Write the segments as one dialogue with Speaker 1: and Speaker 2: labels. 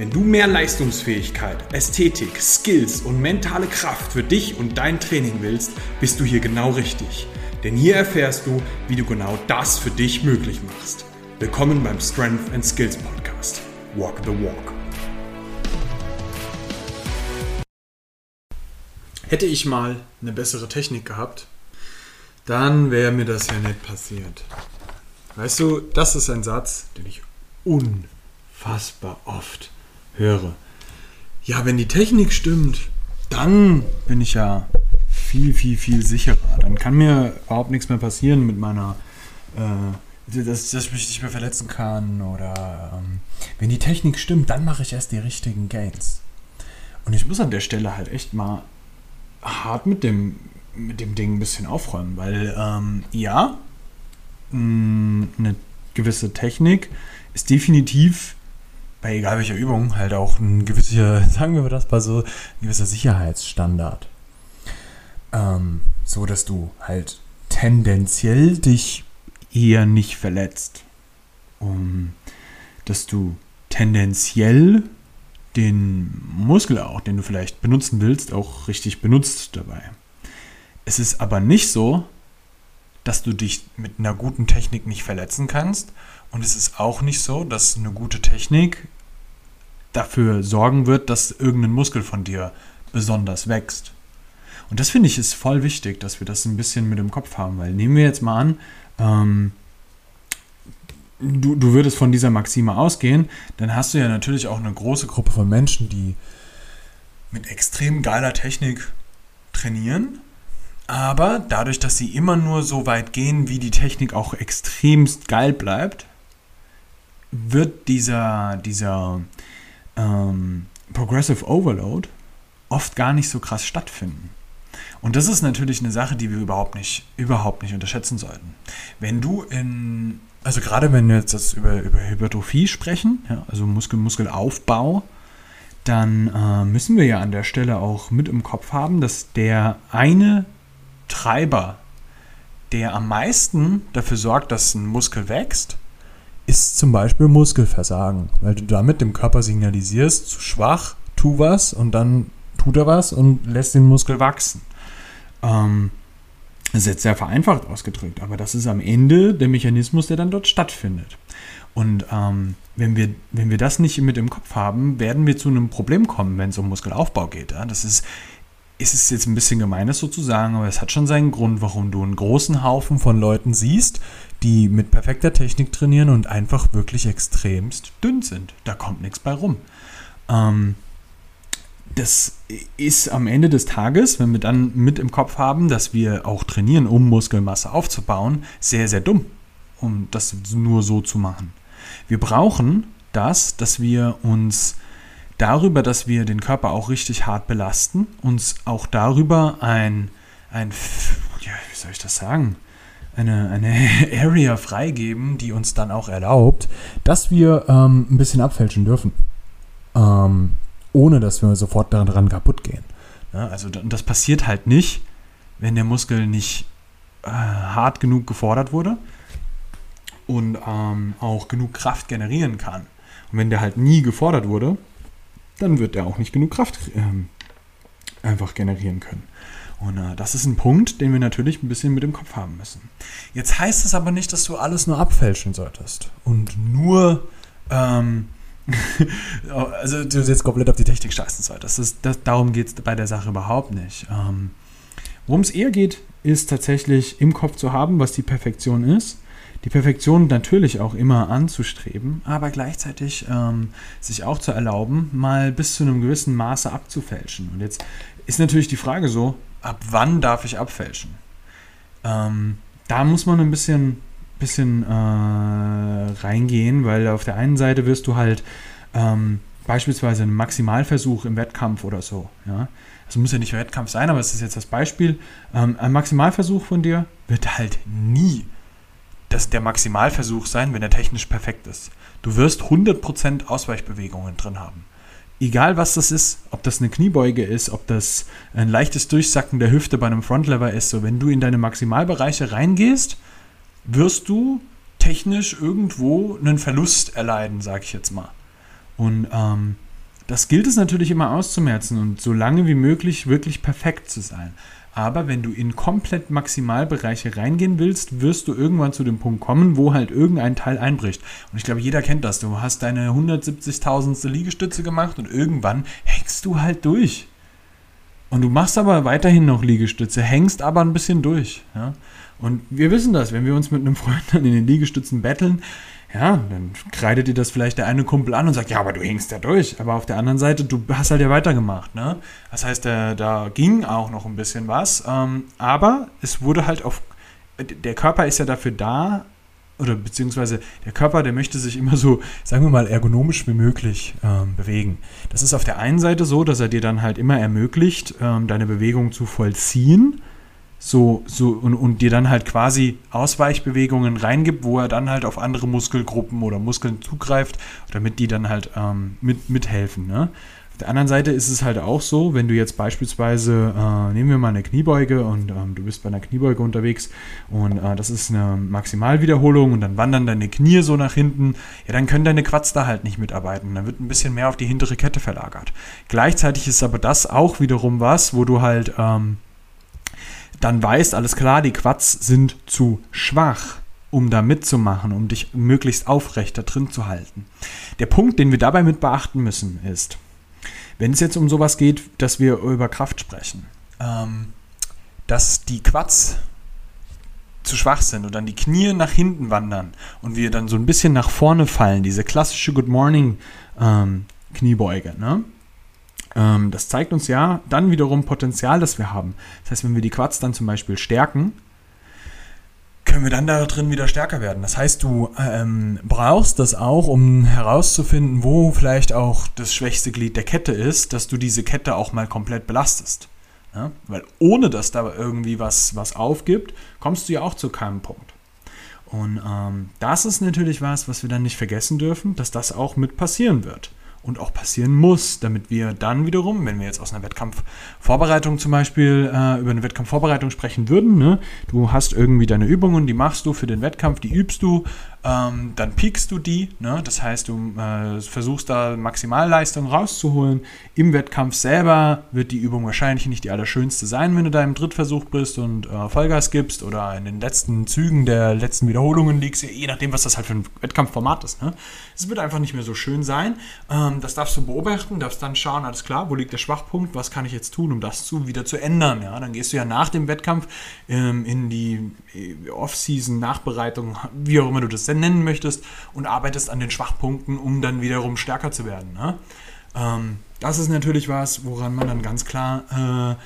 Speaker 1: Wenn du mehr Leistungsfähigkeit, Ästhetik, Skills und mentale Kraft für dich und dein Training willst, bist du hier genau richtig. Denn hier erfährst du, wie du genau das für dich möglich machst. Willkommen beim Strength and Skills Podcast. Walk the Walk. Hätte ich mal eine bessere Technik gehabt, dann wäre mir das ja nicht passiert. Weißt du, das ist ein Satz, den ich unfassbar oft höre. Ja, wenn die Technik stimmt, dann bin ich ja viel, viel, viel sicherer. Dann kann mir überhaupt nichts mehr passieren mit meiner, äh, dass, dass ich mich nicht mehr verletzen kann. Oder ähm, wenn die Technik stimmt, dann mache ich erst die richtigen Gains. Und ich muss an der Stelle halt echt mal hart mit dem, mit dem Ding ein bisschen aufräumen, weil ähm, ja, mh, eine gewisse Technik ist definitiv bei egal welcher Übung halt auch ein gewisser, sagen wir das mal so, ein gewisser Sicherheitsstandard. Ähm, so dass du halt tendenziell dich eher nicht verletzt. Um, dass du tendenziell den Muskel auch, den du vielleicht benutzen willst, auch richtig benutzt dabei. Es ist aber nicht so, dass du dich mit einer guten Technik nicht verletzen kannst. Und es ist auch nicht so, dass eine gute Technik dafür sorgen wird, dass irgendein Muskel von dir besonders wächst. Und das finde ich ist voll wichtig, dass wir das ein bisschen mit im Kopf haben, weil nehmen wir jetzt mal an, ähm, du, du würdest von dieser Maxime ausgehen, dann hast du ja natürlich auch eine große Gruppe von Menschen, die mit extrem geiler Technik trainieren, aber dadurch, dass sie immer nur so weit gehen, wie die Technik auch extremst geil bleibt, wird dieser, dieser ähm, Progressive Overload oft gar nicht so krass stattfinden. Und das ist natürlich eine Sache, die wir überhaupt nicht, überhaupt nicht unterschätzen sollten. Wenn du in, also gerade wenn wir jetzt über, über Hypertrophie sprechen, ja, also Muskel, Muskelaufbau, dann äh, müssen wir ja an der Stelle auch mit im Kopf haben, dass der eine Treiber, der am meisten dafür sorgt, dass ein Muskel wächst, ist zum Beispiel Muskelversagen, weil du damit dem Körper signalisierst, zu schwach, tu was und dann tut er was und lässt den Muskel wachsen. Ähm, das ist jetzt sehr vereinfacht ausgedrückt, aber das ist am Ende der Mechanismus, der dann dort stattfindet. Und ähm, wenn, wir, wenn wir das nicht mit im Kopf haben, werden wir zu einem Problem kommen, wenn es um Muskelaufbau geht. Ja? Das ist, ist es jetzt ein bisschen gemein, das so zu sagen, aber es hat schon seinen Grund, warum du einen großen Haufen von Leuten siehst, die mit perfekter Technik trainieren und einfach wirklich extremst dünn sind. Da kommt nichts bei rum. Ähm, das ist am Ende des Tages, wenn wir dann mit im Kopf haben, dass wir auch trainieren, um Muskelmasse aufzubauen, sehr, sehr dumm, um das nur so zu machen. Wir brauchen das, dass wir uns darüber, dass wir den Körper auch richtig hart belasten, uns auch darüber ein, ein ja, wie soll ich das sagen, eine, eine Area freigeben, die uns dann auch erlaubt, dass wir ähm, ein bisschen abfälschen dürfen. Ähm, ohne dass wir sofort daran kaputt gehen. Ja, also das passiert halt nicht, wenn der Muskel nicht äh, hart genug gefordert wurde und ähm, auch genug Kraft generieren kann. Und wenn der halt nie gefordert wurde, dann wird er auch nicht genug Kraft ähm, einfach generieren können. Und äh, das ist ein Punkt, den wir natürlich ein bisschen mit im Kopf haben müssen. Jetzt heißt es aber nicht, dass du alles nur abfälschen solltest und nur, ähm, also du jetzt komplett auf die Technik scheißen solltest. Das ist, das, darum geht es bei der Sache überhaupt nicht. Ähm, Worum es eher geht, ist tatsächlich im Kopf zu haben, was die Perfektion ist. Die Perfektion natürlich auch immer anzustreben, aber gleichzeitig ähm, sich auch zu erlauben, mal bis zu einem gewissen Maße abzufälschen. Und jetzt ist natürlich die Frage so, ab wann darf ich abfälschen? Ähm, da muss man ein bisschen, bisschen äh, reingehen, weil auf der einen Seite wirst du halt ähm, beispielsweise einen Maximalversuch im Wettkampf oder so, ja. Es muss ja nicht Wettkampf sein, aber es ist jetzt das Beispiel. Ähm, ein Maximalversuch von dir wird halt nie das der Maximalversuch sein, wenn er technisch perfekt ist. Du wirst 100% Ausweichbewegungen drin haben. Egal was das ist, ob das eine Kniebeuge ist, ob das ein leichtes Durchsacken der Hüfte bei einem Frontlever ist, so wenn du in deine Maximalbereiche reingehst, wirst du technisch irgendwo einen Verlust erleiden, sag ich jetzt mal. Und ähm, das gilt es natürlich immer auszumerzen und so lange wie möglich wirklich perfekt zu sein. Aber wenn du in komplett Maximalbereiche reingehen willst, wirst du irgendwann zu dem Punkt kommen, wo halt irgendein Teil einbricht. Und ich glaube, jeder kennt das. Du hast deine 170.000. Liegestütze gemacht und irgendwann hängst du halt durch. Und du machst aber weiterhin noch Liegestütze, hängst aber ein bisschen durch. Ja? Und wir wissen das, wenn wir uns mit einem Freund dann in den Liegestützen betteln, ja, dann kreidet dir das vielleicht der eine Kumpel an und sagt, ja, aber du hängst ja durch. Aber auf der anderen Seite, du hast halt ja weitergemacht, ne? Das heißt, da, da ging auch noch ein bisschen was. Ähm, aber es wurde halt auf. Der Körper ist ja dafür da, oder beziehungsweise der Körper, der möchte sich immer so, sagen wir mal, ergonomisch wie möglich ähm, bewegen. Das ist auf der einen Seite so, dass er dir dann halt immer ermöglicht, ähm, deine Bewegung zu vollziehen so, so und, und dir dann halt quasi Ausweichbewegungen reingibt, wo er dann halt auf andere Muskelgruppen oder Muskeln zugreift, damit die dann halt ähm, mit, mithelfen. Ne? Auf der anderen Seite ist es halt auch so, wenn du jetzt beispielsweise, äh, nehmen wir mal eine Kniebeuge und ähm, du bist bei einer Kniebeuge unterwegs und äh, das ist eine Maximalwiederholung und dann wandern deine Knie so nach hinten, ja, dann können deine Quads da halt nicht mitarbeiten. Dann wird ein bisschen mehr auf die hintere Kette verlagert. Gleichzeitig ist aber das auch wiederum was, wo du halt ähm, dann weißt, alles klar, die Quads sind zu schwach, um da mitzumachen, um dich möglichst aufrecht da drin zu halten. Der Punkt, den wir dabei mit beachten müssen, ist, wenn es jetzt um sowas geht, dass wir über Kraft sprechen, ähm, dass die Quads zu schwach sind und dann die Knie nach hinten wandern und wir dann so ein bisschen nach vorne fallen, diese klassische Good Morning ähm, Kniebeuge, ne? Ähm, das zeigt uns ja dann wiederum Potenzial, das wir haben. Das heißt, wenn wir die Quads dann zum Beispiel stärken, können wir dann da drin wieder stärker werden. Das heißt, du ähm, brauchst das auch, um herauszufinden, wo vielleicht auch das schwächste Glied der Kette ist, dass du diese Kette auch mal komplett belastest. Ja? Weil ohne dass da irgendwie was, was aufgibt, kommst du ja auch zu keinem Punkt. Und ähm, das ist natürlich was, was wir dann nicht vergessen dürfen, dass das auch mit passieren wird und auch passieren muss, damit wir dann wiederum, wenn wir jetzt aus einer Wettkampfvorbereitung zum Beispiel äh, über eine Wettkampfvorbereitung sprechen würden, ne, du hast irgendwie deine Übungen, die machst du für den Wettkampf, die übst du, ähm, dann piekst du die, ne, das heißt, du äh, versuchst da Maximalleistung rauszuholen. Im Wettkampf selber wird die Übung wahrscheinlich nicht die allerschönste sein, wenn du da im Drittversuch bist und äh, Vollgas gibst oder in den letzten Zügen der letzten Wiederholungen liegst, je nachdem, was das halt für ein Wettkampfformat ist. Ne. Es wird einfach nicht mehr so schön sein. Ähm, das darfst du beobachten, darfst dann schauen, alles klar, wo liegt der Schwachpunkt, was kann ich jetzt tun, um das zu, wieder zu ändern. Ja? Dann gehst du ja nach dem Wettkampf ähm, in die äh, Off-Season, Nachbereitung, wie auch immer du das denn nennen möchtest, und arbeitest an den Schwachpunkten, um dann wiederum stärker zu werden. Ne? Ähm, das ist natürlich was, woran man dann ganz klar äh,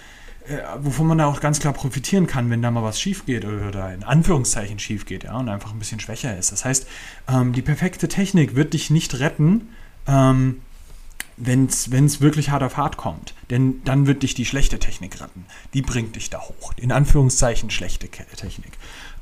Speaker 1: äh, wovon man da auch ganz klar profitieren kann, wenn da mal was schief geht oder in Anführungszeichen schief geht, ja, und einfach ein bisschen schwächer ist. Das heißt, ähm, die perfekte Technik wird dich nicht retten, ähm, wenn es wirklich hart auf hart kommt. Denn dann wird dich die schlechte Technik retten. Die bringt dich da hoch. In Anführungszeichen schlechte Technik.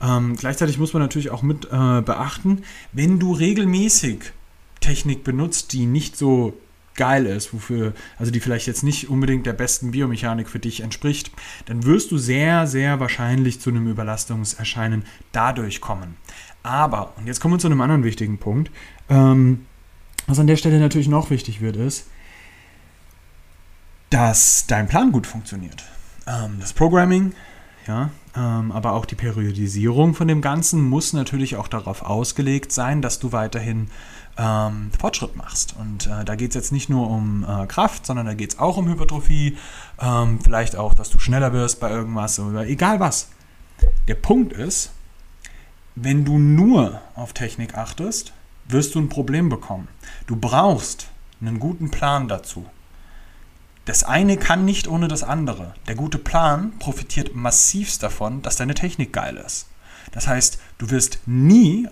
Speaker 1: Ähm, gleichzeitig muss man natürlich auch mit äh, beachten, wenn du regelmäßig Technik benutzt, die nicht so geil ist, wofür, also die vielleicht jetzt nicht unbedingt der besten Biomechanik für dich entspricht, dann wirst du sehr, sehr wahrscheinlich zu einem Überlastungserscheinen dadurch kommen. Aber, und jetzt kommen wir zu einem anderen wichtigen Punkt, ähm, was an der Stelle natürlich noch wichtig wird, ist, dass dein Plan gut funktioniert. Ähm, das Programming, ja, ähm, aber auch die Periodisierung von dem Ganzen muss natürlich auch darauf ausgelegt sein, dass du weiterhin ähm, Fortschritt machst. Und äh, da geht es jetzt nicht nur um äh, Kraft, sondern da geht es auch um Hypertrophie, ähm, vielleicht auch, dass du schneller wirst bei irgendwas oder egal was. Der Punkt ist, wenn du nur auf Technik achtest, wirst du ein Problem bekommen. Du brauchst einen guten Plan dazu. Das eine kann nicht ohne das andere. Der gute Plan profitiert massivst davon, dass deine Technik geil ist. Das heißt, du wirst nie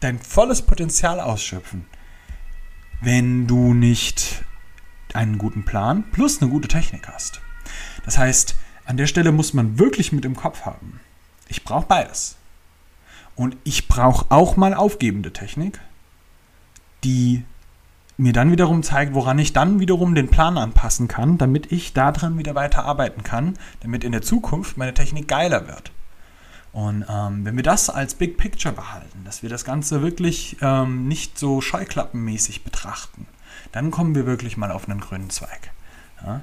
Speaker 1: dein volles Potenzial ausschöpfen, wenn du nicht einen guten Plan plus eine gute Technik hast. Das heißt, an der Stelle muss man wirklich mit im Kopf haben. Ich brauche beides. Und ich brauche auch mal aufgebende Technik, die mir dann wiederum zeigt, woran ich dann wiederum den Plan anpassen kann, damit ich daran wieder weiter arbeiten kann, damit in der Zukunft meine Technik geiler wird. Und ähm, wenn wir das als Big Picture behalten, dass wir das Ganze wirklich ähm, nicht so scheuklappenmäßig betrachten, dann kommen wir wirklich mal auf einen grünen Zweig. Ja?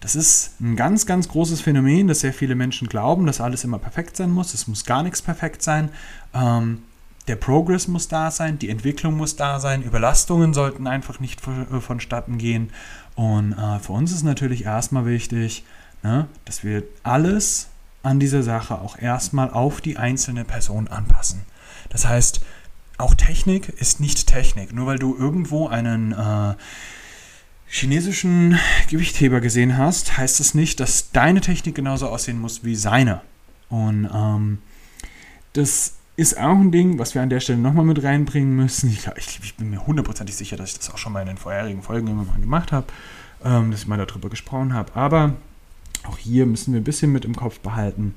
Speaker 1: Das ist ein ganz, ganz großes Phänomen, dass sehr viele Menschen glauben, dass alles immer perfekt sein muss. Es muss gar nichts perfekt sein. Ähm, der Progress muss da sein, die Entwicklung muss da sein, Überlastungen sollten einfach nicht äh, vonstatten gehen. Und äh, für uns ist natürlich erstmal wichtig, ne, dass wir alles an dieser Sache auch erstmal auf die einzelne Person anpassen. Das heißt, auch Technik ist nicht Technik. Nur weil du irgendwo einen äh, chinesischen Gewichtheber gesehen hast, heißt das nicht, dass deine Technik genauso aussehen muss wie seine. Und ähm, das ist auch ein Ding, was wir an der Stelle nochmal mit reinbringen müssen. Ich, ich, ich, bin mir hundertprozentig sicher, dass ich das auch schon mal in den vorherigen Folgen immer mal gemacht habe, ähm, dass ich mal darüber gesprochen habe. Aber auch hier müssen wir ein bisschen mit im Kopf behalten.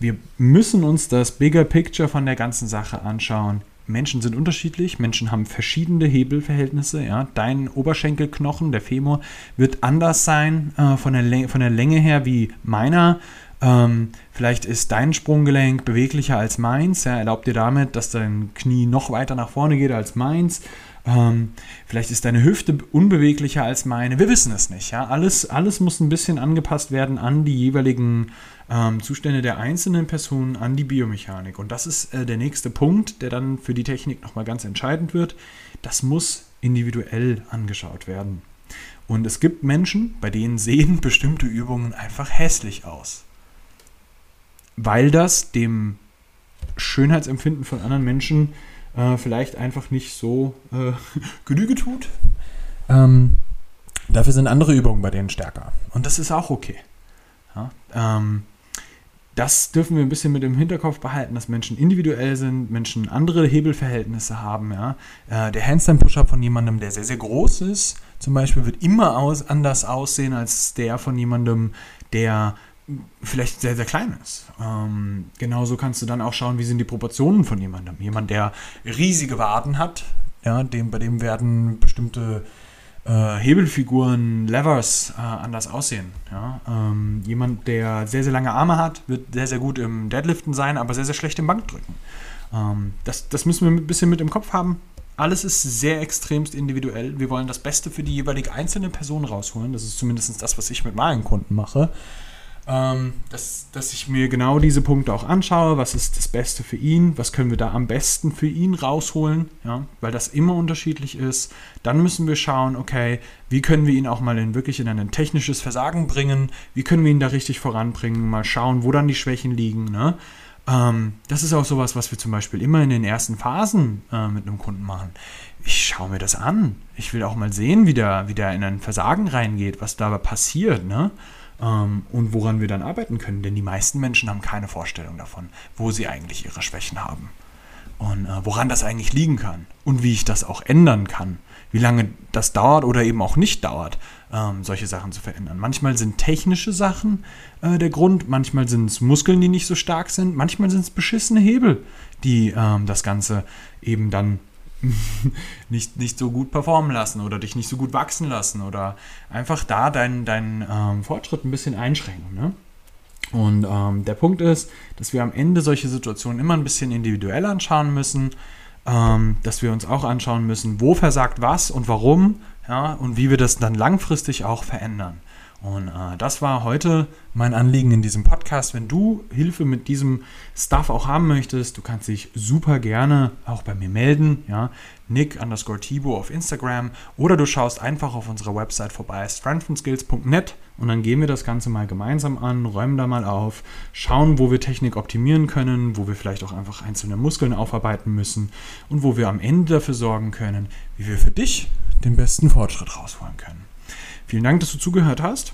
Speaker 1: Wir müssen uns das Bigger Picture von der ganzen Sache anschauen. Menschen sind unterschiedlich, Menschen haben verschiedene Hebelverhältnisse. Ja. Dein Oberschenkelknochen, der Femur, wird anders sein äh, von, der von der Länge her wie meiner. Ähm, vielleicht ist dein Sprunggelenk beweglicher als meins. Ja, erlaubt dir damit, dass dein Knie noch weiter nach vorne geht als meins. Ähm, vielleicht ist deine Hüfte unbeweglicher als meine. Wir wissen es nicht. Ja? Alles, alles muss ein bisschen angepasst werden an die jeweiligen ähm, Zustände der einzelnen Personen, an die Biomechanik. Und das ist äh, der nächste Punkt, der dann für die Technik nochmal ganz entscheidend wird. Das muss individuell angeschaut werden. Und es gibt Menschen, bei denen sehen bestimmte Übungen einfach hässlich aus weil das dem Schönheitsempfinden von anderen Menschen äh, vielleicht einfach nicht so äh, Genüge tut. Ähm, dafür sind andere Übungen bei denen stärker. Und das ist auch okay. Ja, ähm, das dürfen wir ein bisschen mit im Hinterkopf behalten, dass Menschen individuell sind, Menschen andere Hebelverhältnisse haben. Ja. Äh, der Handstand-Push-Up von jemandem, der sehr, sehr groß ist, zum Beispiel, wird immer aus, anders aussehen als der von jemandem, der vielleicht sehr, sehr klein ist. Ähm, genauso kannst du dann auch schauen, wie sind die Proportionen von jemandem. Jemand, der riesige Waden hat, ja, dem, bei dem werden bestimmte äh, Hebelfiguren, Levers äh, anders aussehen. Ja? Ähm, jemand, der sehr, sehr lange Arme hat, wird sehr, sehr gut im Deadliften sein, aber sehr, sehr schlecht im Bankdrücken. Ähm, das, das müssen wir ein bisschen mit im Kopf haben. Alles ist sehr extremst individuell. Wir wollen das Beste für die jeweilige einzelne Person rausholen. Das ist zumindest das, was ich mit meinen Kunden mache dass, dass ich mir genau diese Punkte auch anschaue, was ist das Beste für ihn, was können wir da am besten für ihn rausholen, ja, weil das immer unterschiedlich ist. Dann müssen wir schauen, okay, wie können wir ihn auch mal in wirklich in ein technisches Versagen bringen, wie können wir ihn da richtig voranbringen, mal schauen, wo dann die Schwächen liegen. Ne? Ähm, das ist auch sowas, was wir zum Beispiel immer in den ersten Phasen äh, mit einem Kunden machen. Ich schaue mir das an. Ich will auch mal sehen, wie der, wie der in ein Versagen reingeht, was da passiert. Ne? Ähm, und woran wir dann arbeiten können. Denn die meisten Menschen haben keine Vorstellung davon, wo sie eigentlich ihre Schwächen haben und äh, woran das eigentlich liegen kann und wie ich das auch ändern kann. Wie lange das dauert oder eben auch nicht dauert, ähm, solche Sachen zu verändern. Manchmal sind technische Sachen äh, der Grund, manchmal sind es Muskeln, die nicht so stark sind, manchmal sind es beschissene Hebel, die ähm, das Ganze eben dann nicht, nicht so gut performen lassen oder dich nicht so gut wachsen lassen oder einfach da deinen dein, ähm, Fortschritt ein bisschen einschränken. Ne? Und ähm, der Punkt ist, dass wir am Ende solche Situationen immer ein bisschen individuell anschauen müssen, ähm, dass wir uns auch anschauen müssen, wo versagt was und warum ja, und wie wir das dann langfristig auch verändern. Und äh, das war heute mein Anliegen in diesem Podcast. Wenn du Hilfe mit diesem Stuff auch haben möchtest, du kannst dich super gerne auch bei mir melden. Ja? Nick underscore Tibo auf Instagram oder du schaust einfach auf unserer Website vorbei, strengthandskills.net und dann gehen wir das Ganze mal gemeinsam an, räumen da mal auf, schauen, wo wir Technik optimieren können, wo wir vielleicht auch einfach einzelne Muskeln aufarbeiten müssen und wo wir am Ende dafür sorgen können, wie wir für dich den besten Fortschritt rausholen können. Vielen Dank, dass du zugehört hast.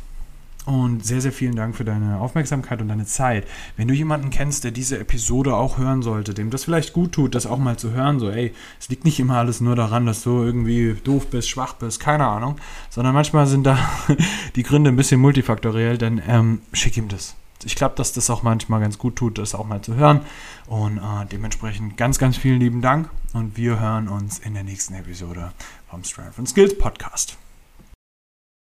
Speaker 1: Und sehr, sehr vielen Dank für deine Aufmerksamkeit und deine Zeit. Wenn du jemanden kennst, der diese Episode auch hören sollte, dem das vielleicht gut tut, das auch mal zu hören, so, ey, es liegt nicht immer alles nur daran, dass du irgendwie doof bist, schwach bist, keine Ahnung, sondern manchmal sind da die Gründe ein bisschen multifaktoriell, dann ähm, schick ihm das. Ich glaube, dass das auch manchmal ganz gut tut, das auch mal zu hören. Und äh, dementsprechend ganz, ganz vielen lieben Dank und wir hören uns in der nächsten Episode vom Strength and Skills Podcast.